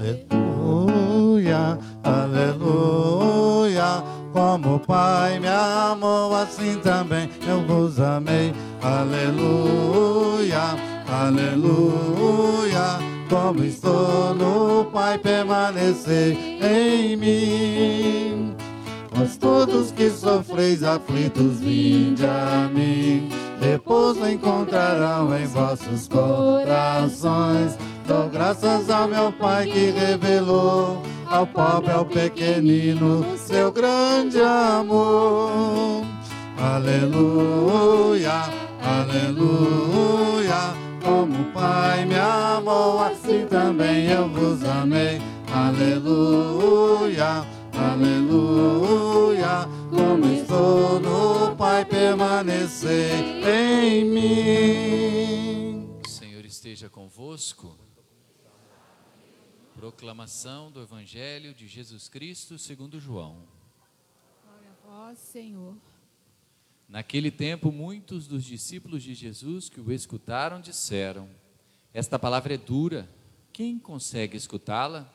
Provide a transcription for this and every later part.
Aleluia, aleluia. Como o Pai me amou, assim também eu vos amei. Aleluia, aleluia. Como estou no Pai, permanecer em mim. Mas todos que sofreis aflitos, vinde a mim. Repouso encontrarão em vossos corações. Dou graças ao meu Pai que revelou ao pobre, ao pequenino, seu grande amor. Aleluia, aleluia. Como o Pai me amou, assim também eu vos amei. Aleluia, aleluia. Como estou no Pai, permanecer em mim. O Senhor esteja convosco. Proclamação do Evangelho de Jesus Cristo segundo João. Glória a vós, Senhor. Naquele tempo, muitos dos discípulos de Jesus que o escutaram disseram: Esta palavra é dura, quem consegue escutá-la?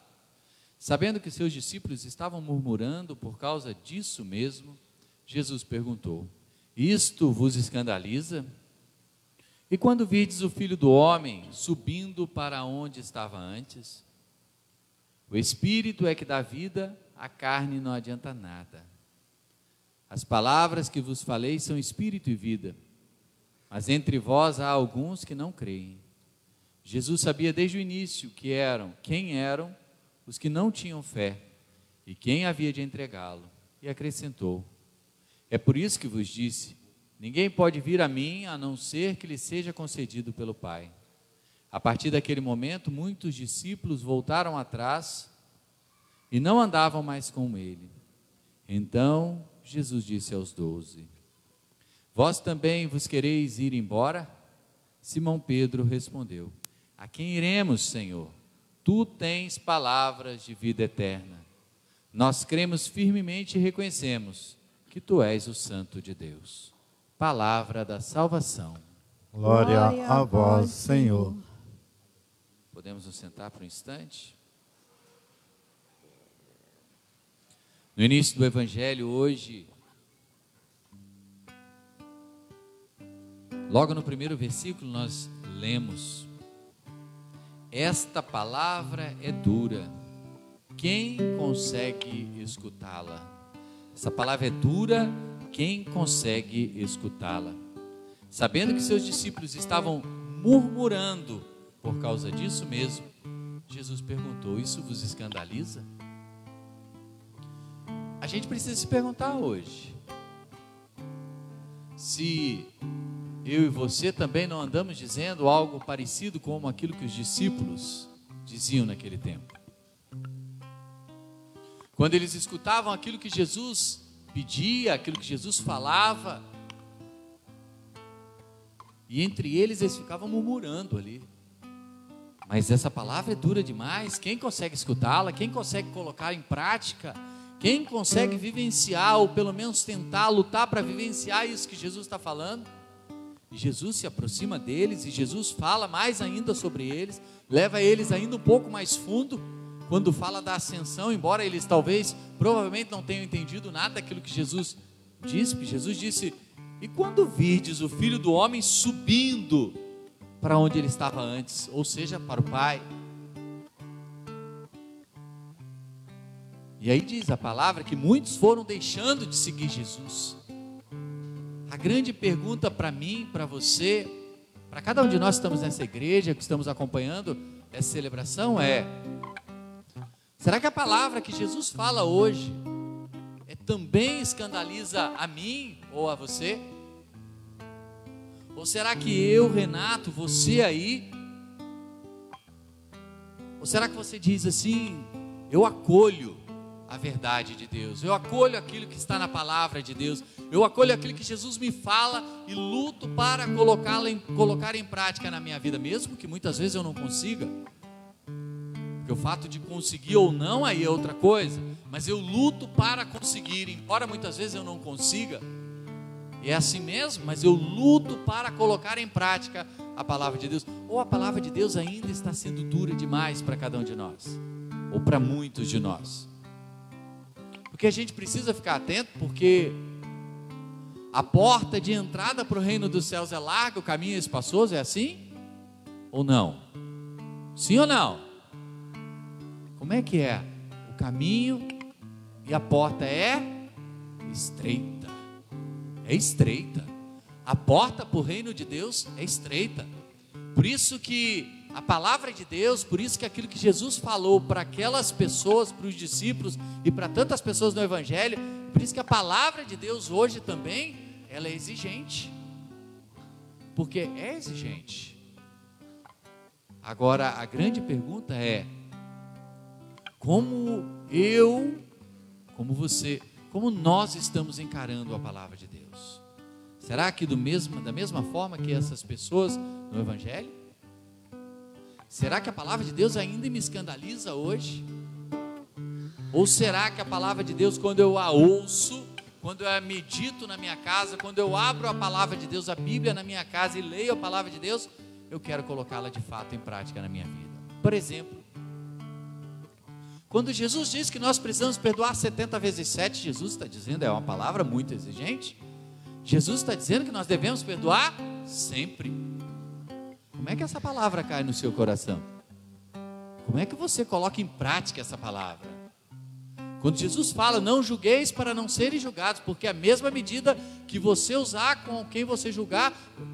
Sabendo que seus discípulos estavam murmurando por causa disso mesmo, Jesus perguntou: Isto vos escandaliza? E quando vides o filho do homem subindo para onde estava antes? O espírito é que dá vida, a carne não adianta nada. As palavras que vos falei são espírito e vida, mas entre vós há alguns que não creem. Jesus sabia desde o início que eram, quem eram os que não tinham fé e quem havia de entregá-lo, e acrescentou: É por isso que vos disse: ninguém pode vir a mim a não ser que lhe seja concedido pelo Pai. A partir daquele momento, muitos discípulos voltaram atrás e não andavam mais com ele. Então Jesus disse aos doze: Vós também vos quereis ir embora? Simão Pedro respondeu: A quem iremos, Senhor? Tu tens palavras de vida eterna. Nós cremos firmemente e reconhecemos que tu és o Santo de Deus. Palavra da salvação. Glória a vós, Senhor. Podemos nos sentar por um instante? No início do Evangelho, hoje, logo no primeiro versículo, nós lemos: Esta palavra é dura, quem consegue escutá-la? Essa palavra é dura, quem consegue escutá-la? Sabendo que seus discípulos estavam murmurando por causa disso mesmo, Jesus perguntou: Isso vos escandaliza? A gente precisa se perguntar hoje se eu e você também não andamos dizendo algo parecido com aquilo que os discípulos diziam naquele tempo. Quando eles escutavam aquilo que Jesus pedia, aquilo que Jesus falava, e entre eles eles ficavam murmurando ali. Mas essa palavra é dura demais. Quem consegue escutá-la? Quem consegue colocar em prática? Quem consegue vivenciar, ou pelo menos tentar lutar para vivenciar isso que Jesus está falando? E Jesus se aproxima deles, e Jesus fala mais ainda sobre eles, leva eles ainda um pouco mais fundo, quando fala da ascensão, embora eles talvez, provavelmente não tenham entendido nada daquilo que Jesus disse, porque Jesus disse: E quando vides o filho do homem subindo para onde ele estava antes, ou seja, para o Pai. E aí diz a palavra que muitos foram deixando de seguir Jesus. A grande pergunta para mim, para você, para cada um de nós que estamos nessa igreja, que estamos acompanhando essa celebração é: será que a palavra que Jesus fala hoje é, também escandaliza a mim ou a você? Ou será que eu, Renato, você aí? Ou será que você diz assim: eu acolho a verdade de Deus, eu acolho aquilo que está na palavra de Deus, eu acolho aquilo que Jesus me fala e luto para colocá-lo em, colocar em prática na minha vida, mesmo que muitas vezes eu não consiga. Porque o fato de conseguir ou não aí é outra coisa, mas eu luto para conseguir, embora muitas vezes eu não consiga. É assim mesmo, mas eu luto para colocar em prática a palavra de Deus, ou a palavra de Deus ainda está sendo dura demais para cada um de nós, ou para muitos de nós. Porque a gente precisa ficar atento, porque a porta de entrada para o reino dos céus é larga, o caminho é espaçoso, é assim? Ou não? Sim ou não? Como é que é? O caminho e a porta é estreita. É estreita. A porta para o reino de Deus é estreita. Por isso que a palavra de Deus, por isso que aquilo que Jesus falou para aquelas pessoas, para os discípulos e para tantas pessoas no Evangelho, por isso que a palavra de Deus hoje também, ela é exigente. Porque é exigente. Agora, a grande pergunta é: como eu, como você, como nós estamos encarando a palavra de Deus? Será que do mesmo, da mesma forma que essas pessoas no Evangelho? Será que a palavra de Deus ainda me escandaliza hoje? Ou será que a palavra de Deus, quando eu a ouço, quando eu a medito na minha casa, quando eu abro a palavra de Deus, a Bíblia na minha casa e leio a palavra de Deus, eu quero colocá-la de fato em prática na minha vida? Por exemplo, quando Jesus diz que nós precisamos perdoar 70 vezes 7, Jesus está dizendo, é uma palavra muito exigente. Jesus está dizendo que nós devemos perdoar sempre. Como é que essa palavra cai no seu coração? Como é que você coloca em prática essa palavra? Quando Jesus fala, não julgueis para não serem julgados, porque a mesma medida que você usar com quem você julgar,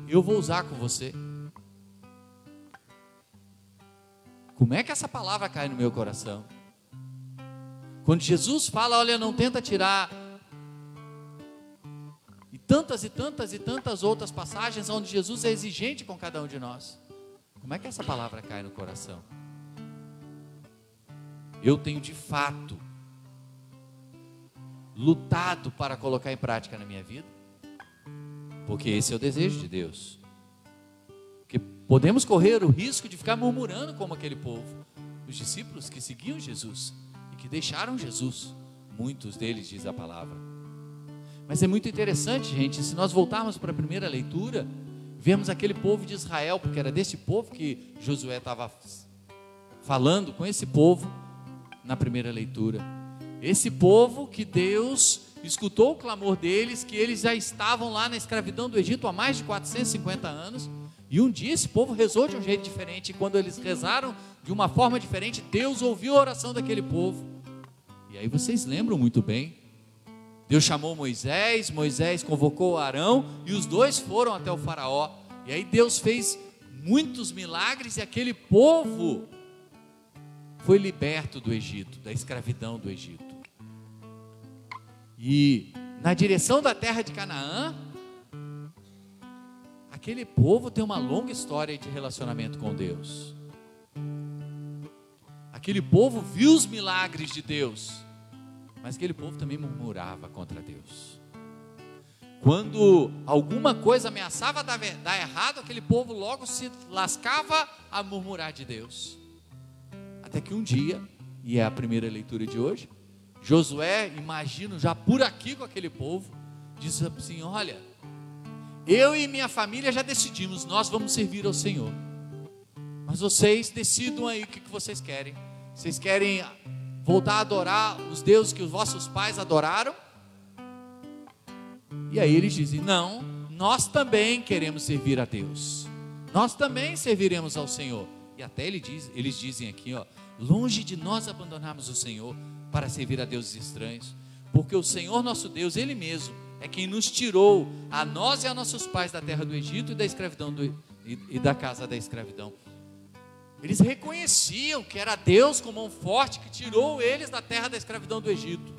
eu vou usar com você. Como é que essa palavra cai no meu coração? Quando Jesus fala, olha, não tenta tirar tantas e tantas e tantas outras passagens onde Jesus é exigente com cada um de nós. Como é que essa palavra cai no coração? Eu tenho de fato lutado para colocar em prática na minha vida, porque esse é o desejo de Deus. Que podemos correr o risco de ficar murmurando como aquele povo, os discípulos que seguiam Jesus e que deixaram Jesus, muitos deles diz a palavra mas é muito interessante, gente, se nós voltarmos para a primeira leitura, vemos aquele povo de Israel, porque era desse povo que Josué estava falando com esse povo na primeira leitura. Esse povo que Deus escutou o clamor deles, que eles já estavam lá na escravidão do Egito há mais de 450 anos, e um dia esse povo rezou de um jeito diferente, e quando eles rezaram de uma forma diferente, Deus ouviu a oração daquele povo. E aí vocês lembram muito bem Deus chamou Moisés, Moisés convocou Arão e os dois foram até o Faraó. E aí Deus fez muitos milagres e aquele povo foi liberto do Egito, da escravidão do Egito. E na direção da terra de Canaã, aquele povo tem uma longa história de relacionamento com Deus. Aquele povo viu os milagres de Deus mas aquele povo também murmurava contra Deus. Quando alguma coisa ameaçava dar, dar errado, aquele povo logo se lascava a murmurar de Deus. Até que um dia, e é a primeira leitura de hoje, Josué, imagino já por aqui com aquele povo, diz assim: Olha, eu e minha família já decidimos, nós vamos servir ao Senhor. Mas vocês decidam aí o que vocês querem. Vocês querem voltar a adorar os deuses que os vossos pais adoraram? E aí eles dizem: Não, nós também queremos servir a Deus, nós também serviremos ao Senhor. E até ele diz, eles dizem aqui: ó, Longe de nós abandonarmos o Senhor para servir a deuses estranhos, porque o Senhor nosso Deus, Ele mesmo, é quem nos tirou, a nós e a nossos pais, da terra do Egito e da escravidão do, e, e da casa da escravidão. Eles reconheciam que era Deus com mão forte que tirou eles da terra da escravidão do Egito,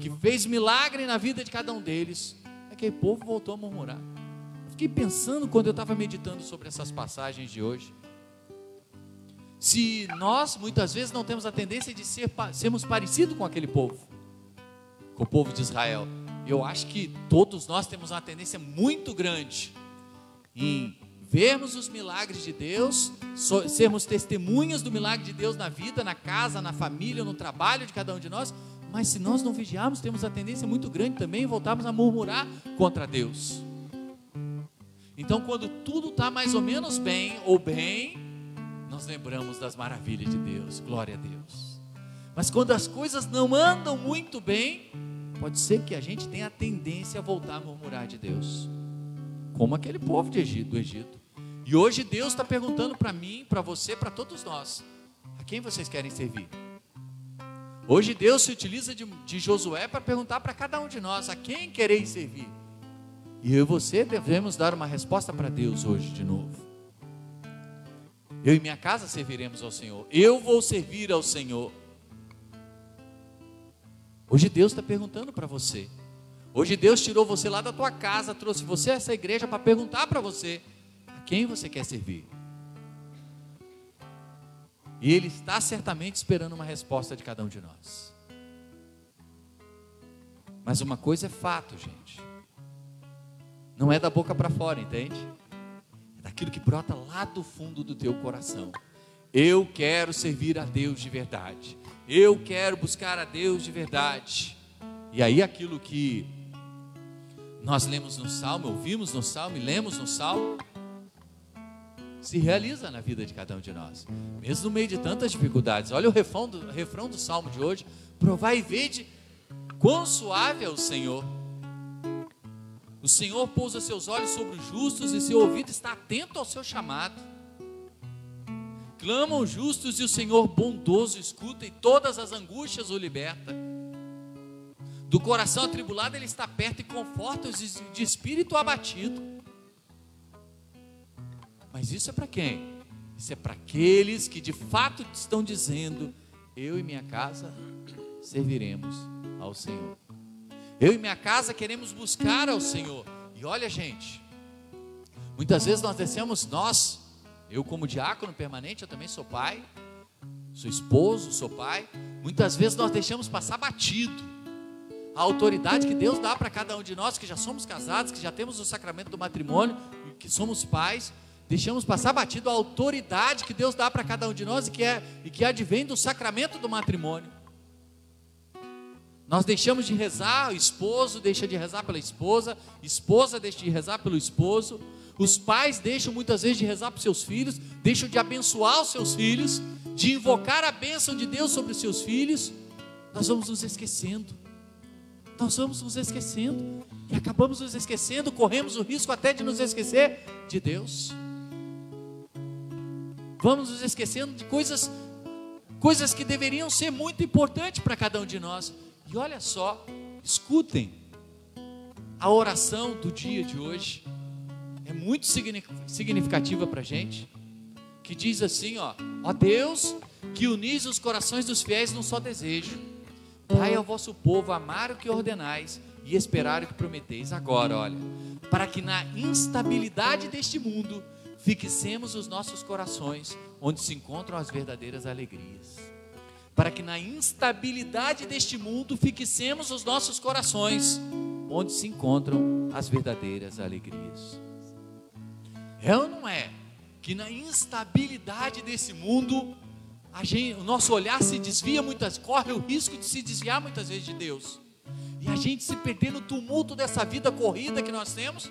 que fez milagre na vida de cada um deles. Aquele povo voltou a murmurar. Fiquei pensando quando eu estava meditando sobre essas passagens de hoje. Se nós muitas vezes não temos a tendência de ser, sermos parecidos com aquele povo, com o povo de Israel, eu acho que todos nós temos uma tendência muito grande em vermos os milagres de Deus, sermos testemunhas do milagre de Deus na vida, na casa, na família, no trabalho de cada um de nós, mas se nós não vigiarmos, temos a tendência muito grande também voltarmos a murmurar contra Deus. Então, quando tudo está mais ou menos bem ou bem, nós lembramos das maravilhas de Deus. Glória a Deus. Mas quando as coisas não andam muito bem, pode ser que a gente tenha a tendência a voltar a murmurar de Deus, como aquele povo de Egito, do Egito. E hoje Deus está perguntando para mim, para você, para todos nós: a quem vocês querem servir? Hoje Deus se utiliza de, de Josué para perguntar para cada um de nós: a quem quereis servir? E eu e você devemos dar uma resposta para Deus hoje de novo. Eu e minha casa serviremos ao Senhor. Eu vou servir ao Senhor. Hoje Deus está perguntando para você. Hoje Deus tirou você lá da tua casa, trouxe você a essa igreja para perguntar para você quem você quer servir. E Ele está certamente esperando uma resposta de cada um de nós. Mas uma coisa é fato, gente. Não é da boca para fora, entende? É daquilo que brota lá do fundo do teu coração. Eu quero servir a Deus de verdade. Eu quero buscar a Deus de verdade. E aí aquilo que nós lemos no Salmo, ouvimos no Salmo e lemos no Salmo, se realiza na vida de cada um de nós. Mesmo no meio de tantas dificuldades. Olha o refrão do, refrão do Salmo de hoje. Provai e vede quão suave é o Senhor. O Senhor pousa seus olhos sobre os justos e seu ouvido está atento ao seu chamado. Clamam os justos e o Senhor bondoso escuta e todas as angústias o liberta. Do coração atribulado ele está perto e conforta os de espírito abatido. Mas isso é para quem? Isso é para aqueles que de fato estão dizendo: Eu e minha casa serviremos ao Senhor. Eu e minha casa queremos buscar ao Senhor. E olha, gente, muitas vezes nós descemos, nós, eu, como diácono permanente, eu também sou pai, sou esposo, sou pai. Muitas vezes nós deixamos passar batido a autoridade que Deus dá para cada um de nós que já somos casados, que já temos o sacramento do matrimônio, que somos pais. Deixamos passar batido a autoridade que Deus dá para cada um de nós e que, é, e que advém do sacramento do matrimônio. Nós deixamos de rezar, o esposo deixa de rezar pela esposa, esposa deixa de rezar pelo esposo, os pais deixam muitas vezes de rezar para seus filhos, deixam de abençoar os seus filhos, de invocar a bênção de Deus sobre os seus filhos. Nós vamos nos esquecendo. Nós vamos nos esquecendo. E acabamos nos esquecendo, corremos o risco até de nos esquecer de Deus. Vamos nos esquecendo de coisas coisas que deveriam ser muito importantes para cada um de nós. E olha só, escutem a oração do dia de hoje é muito significativa para a gente, que diz assim, ó, ó Deus, que unis os corações dos fiéis num só desejo, dai ao vosso povo amar o que ordenais e esperar o que prometeis agora, olha, para que na instabilidade deste mundo fixemos os nossos corações onde se encontram as verdadeiras alegrias. Para que na instabilidade deste mundo fixemos os nossos corações onde se encontram as verdadeiras alegrias. É ou não é? Que na instabilidade desse mundo, gente, o nosso olhar se desvia muitas, corre o risco de se desviar muitas vezes de Deus. E a gente se perder no tumulto dessa vida corrida que nós temos,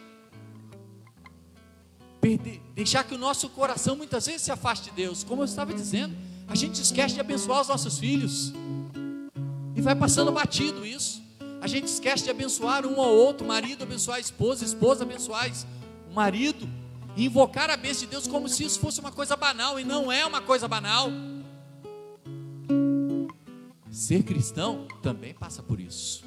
perder, deixar que o nosso coração muitas vezes se afaste de Deus. Como eu estava dizendo, a gente esquece de abençoar os nossos filhos. E vai passando batido isso. A gente esquece de abençoar um ao outro, marido abençoar a esposa, esposa abençoar o marido e invocar a bênção de Deus como se isso fosse uma coisa banal, e não é uma coisa banal. Ser cristão também passa por isso.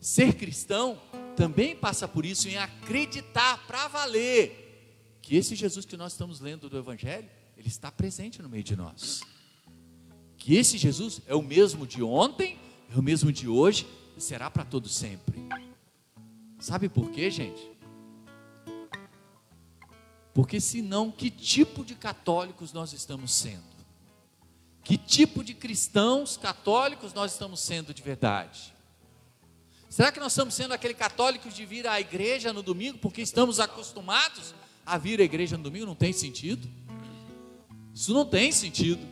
Ser cristão também passa por isso, em acreditar para valer que esse Jesus que nós estamos lendo do Evangelho, ele está presente no meio de nós. Que esse Jesus é o mesmo de ontem, é o mesmo de hoje e será para todo sempre. Sabe por quê, gente? Porque senão, que tipo de católicos nós estamos sendo? Que tipo de cristãos católicos nós estamos sendo de verdade? Será que nós estamos sendo aquele católico de vir à igreja no domingo porque estamos acostumados a vir à igreja no domingo? Não tem sentido. Isso não tem sentido.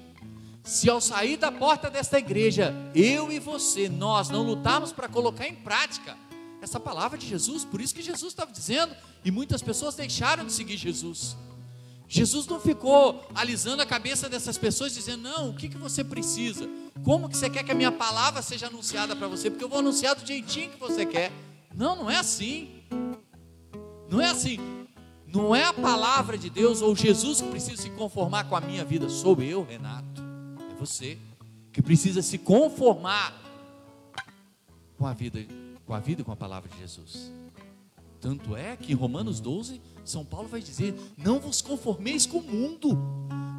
Se ao sair da porta desta igreja, eu e você, nós não lutarmos para colocar em prática essa palavra de Jesus, por isso que Jesus estava dizendo, e muitas pessoas deixaram de seguir Jesus. Jesus não ficou alisando a cabeça dessas pessoas dizendo: "Não, o que que você precisa? Como que você quer que a minha palavra seja anunciada para você? Porque eu vou anunciar do jeitinho que você quer". Não, não é assim. Não é assim. Não é a palavra de Deus ou Jesus que precisa se conformar com a minha vida, sou eu, Renato. É você que precisa se conformar com a vida, com a vida e com a palavra de Jesus. Tanto é que em Romanos 12, São Paulo vai dizer: Não vos conformeis com o mundo,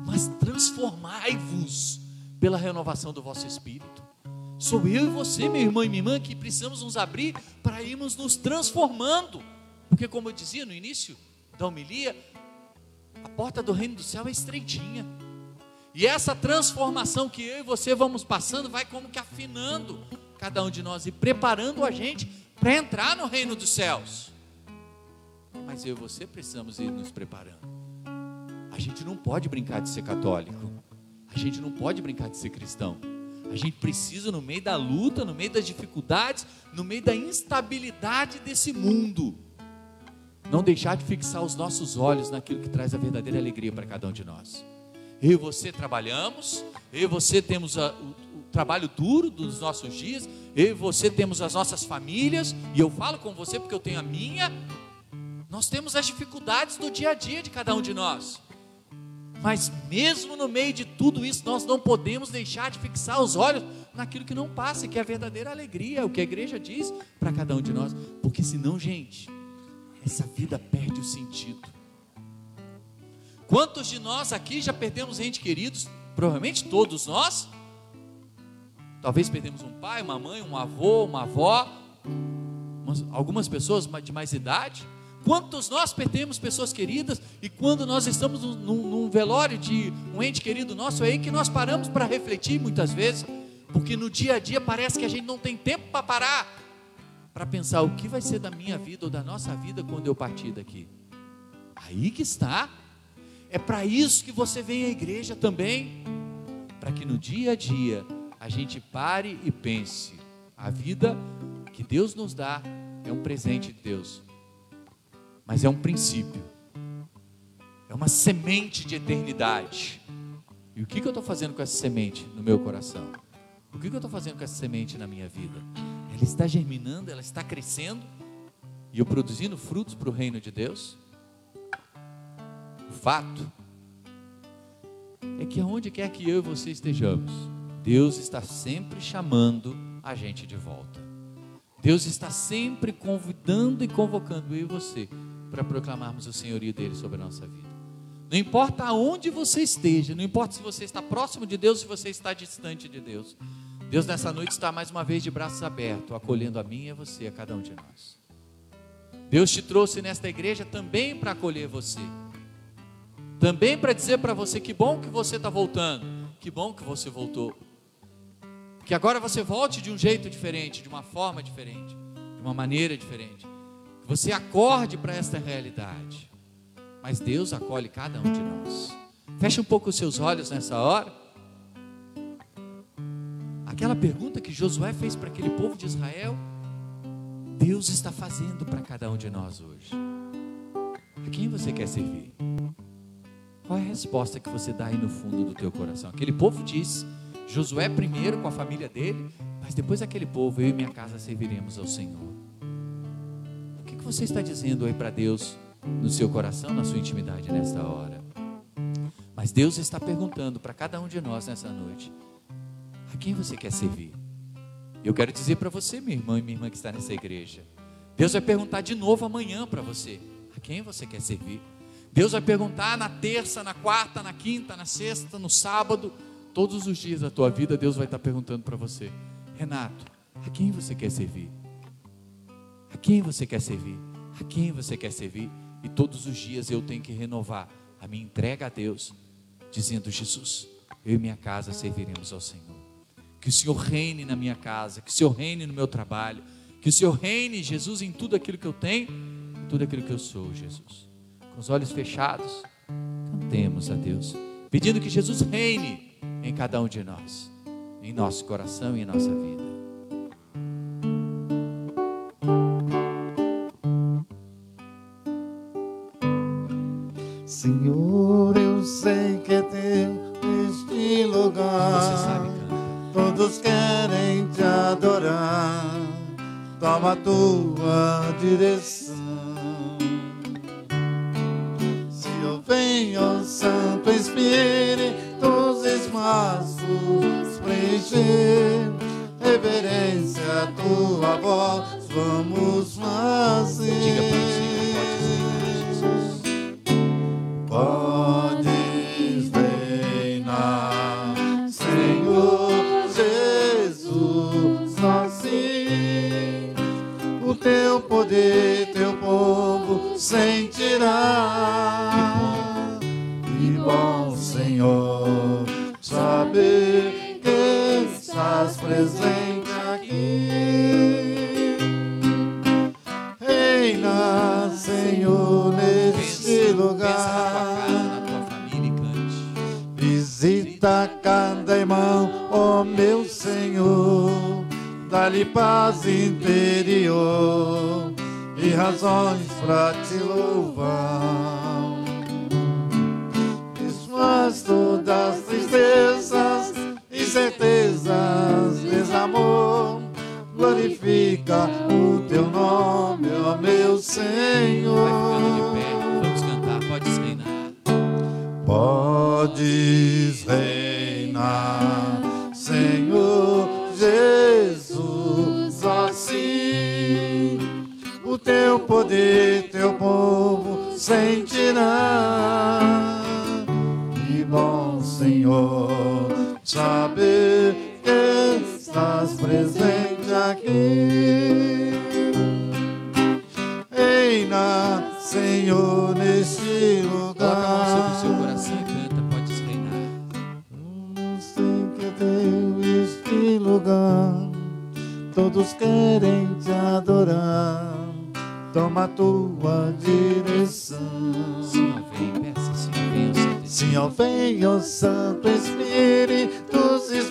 mas transformai-vos pela renovação do vosso espírito. Sou eu e você, meu irmão e minha irmã, que precisamos nos abrir para irmos nos transformando. Porque, como eu dizia no início da homilia, a porta do reino do céu é estreitinha. E essa transformação que eu e você vamos passando vai como que afinando cada um de nós e preparando a gente para entrar no reino dos céus. Mas eu e você precisamos ir nos preparando. A gente não pode brincar de ser católico. A gente não pode brincar de ser cristão. A gente precisa, no meio da luta, no meio das dificuldades, no meio da instabilidade desse mundo, não deixar de fixar os nossos olhos naquilo que traz a verdadeira alegria para cada um de nós. Eu e você trabalhamos, eu e você temos a, o, o, trabalho duro dos nossos dias, eu e você temos as nossas famílias, e eu falo com você porque eu tenho a minha. Nós temos as dificuldades do dia a dia de cada um de nós. Mas mesmo no meio de tudo isso, nós não podemos deixar de fixar os olhos naquilo que não passa, que é a verdadeira alegria, o que a igreja diz para cada um de nós. Porque senão, gente, essa vida perde o sentido. Quantos de nós aqui já perdemos entes queridos? Provavelmente todos nós. Talvez perdemos um pai, uma mãe, um avô, uma avó, algumas pessoas de mais idade. Quantos nós perdemos pessoas queridas e quando nós estamos num, num, velório de um ente querido nosso, é aí que nós paramos para refletir muitas vezes, porque no dia a dia parece que a gente não tem tempo para parar para pensar o que vai ser da minha vida ou da nossa vida quando eu partir daqui. Aí que está. É para isso que você vem à igreja também, para que no dia a dia a gente pare e pense: a vida que Deus nos dá é um presente de Deus mas é um princípio, é uma semente de eternidade. E o que, que eu estou fazendo com essa semente no meu coração? O que, que eu estou fazendo com essa semente na minha vida? Ela está germinando, ela está crescendo e eu produzindo frutos para o reino de Deus? O fato é que aonde quer que eu e você estejamos, Deus está sempre chamando a gente de volta. Deus está sempre convidando e convocando eu e você para proclamarmos o senhorio dele sobre a nossa vida. Não importa aonde você esteja, não importa se você está próximo de Deus, se você está distante de Deus. Deus nessa noite está mais uma vez de braços abertos, acolhendo a mim e a você, a cada um de nós. Deus te trouxe nesta igreja também para acolher você. Também para dizer para você que bom que você está voltando, que bom que você voltou. Que agora você volte de um jeito diferente, de uma forma diferente, de uma maneira diferente você acorde para esta realidade. Mas Deus acolhe cada um de nós. Feche um pouco os seus olhos nessa hora. Aquela pergunta que Josué fez para aquele povo de Israel, Deus está fazendo para cada um de nós hoje. A quem você quer servir? Qual é a resposta que você dá aí no fundo do teu coração? Aquele povo disse, Josué primeiro com a família dele, mas depois aquele povo, eu e minha casa serviremos ao Senhor você está dizendo aí para Deus no seu coração, na sua intimidade nesta hora? Mas Deus está perguntando para cada um de nós nessa noite: a quem você quer servir? Eu quero dizer para você, minha irmã e minha irmã que está nessa igreja, Deus vai perguntar de novo amanhã para você: a quem você quer servir? Deus vai perguntar na terça, na quarta, na quinta, na sexta, no sábado, todos os dias da tua vida, Deus vai estar perguntando para você: Renato, a quem você quer servir? A quem você quer servir? A quem você quer servir? E todos os dias eu tenho que renovar a minha entrega a Deus, dizendo: Jesus, eu e minha casa serviremos ao Senhor. Que o Senhor reine na minha casa, que o Senhor reine no meu trabalho, que o Senhor reine, Jesus, em tudo aquilo que eu tenho, em tudo aquilo que eu sou, Jesus. Com os olhos fechados, cantemos a Deus, pedindo que Jesus reine em cada um de nós, em nosso coração e em nossa vida. Toma a tua direção. Se eu venho, Santo Espírito, os espaços preencher, reverência a tua voz, vamos fazer. Sentirá. Que bom, Senhor, saber que estás presente aqui. Reina, Senhor, neste lugar. e. Visita cada irmão, ó meu Senhor, dá-lhe paz interior e razões para te Podes reinar,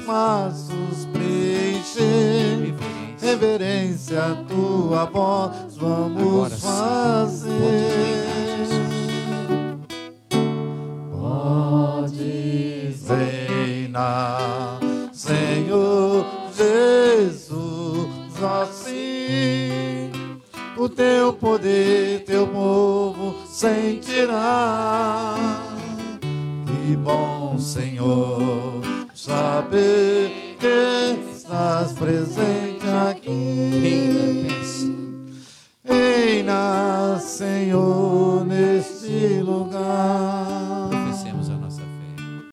os espaços preencher. Reverência. A tua voz, vamos Agora fazer. Podes reinar, Senhor Jesus, assim o teu poder, teu povo sentirá. Que bom, Senhor, saber que estás presente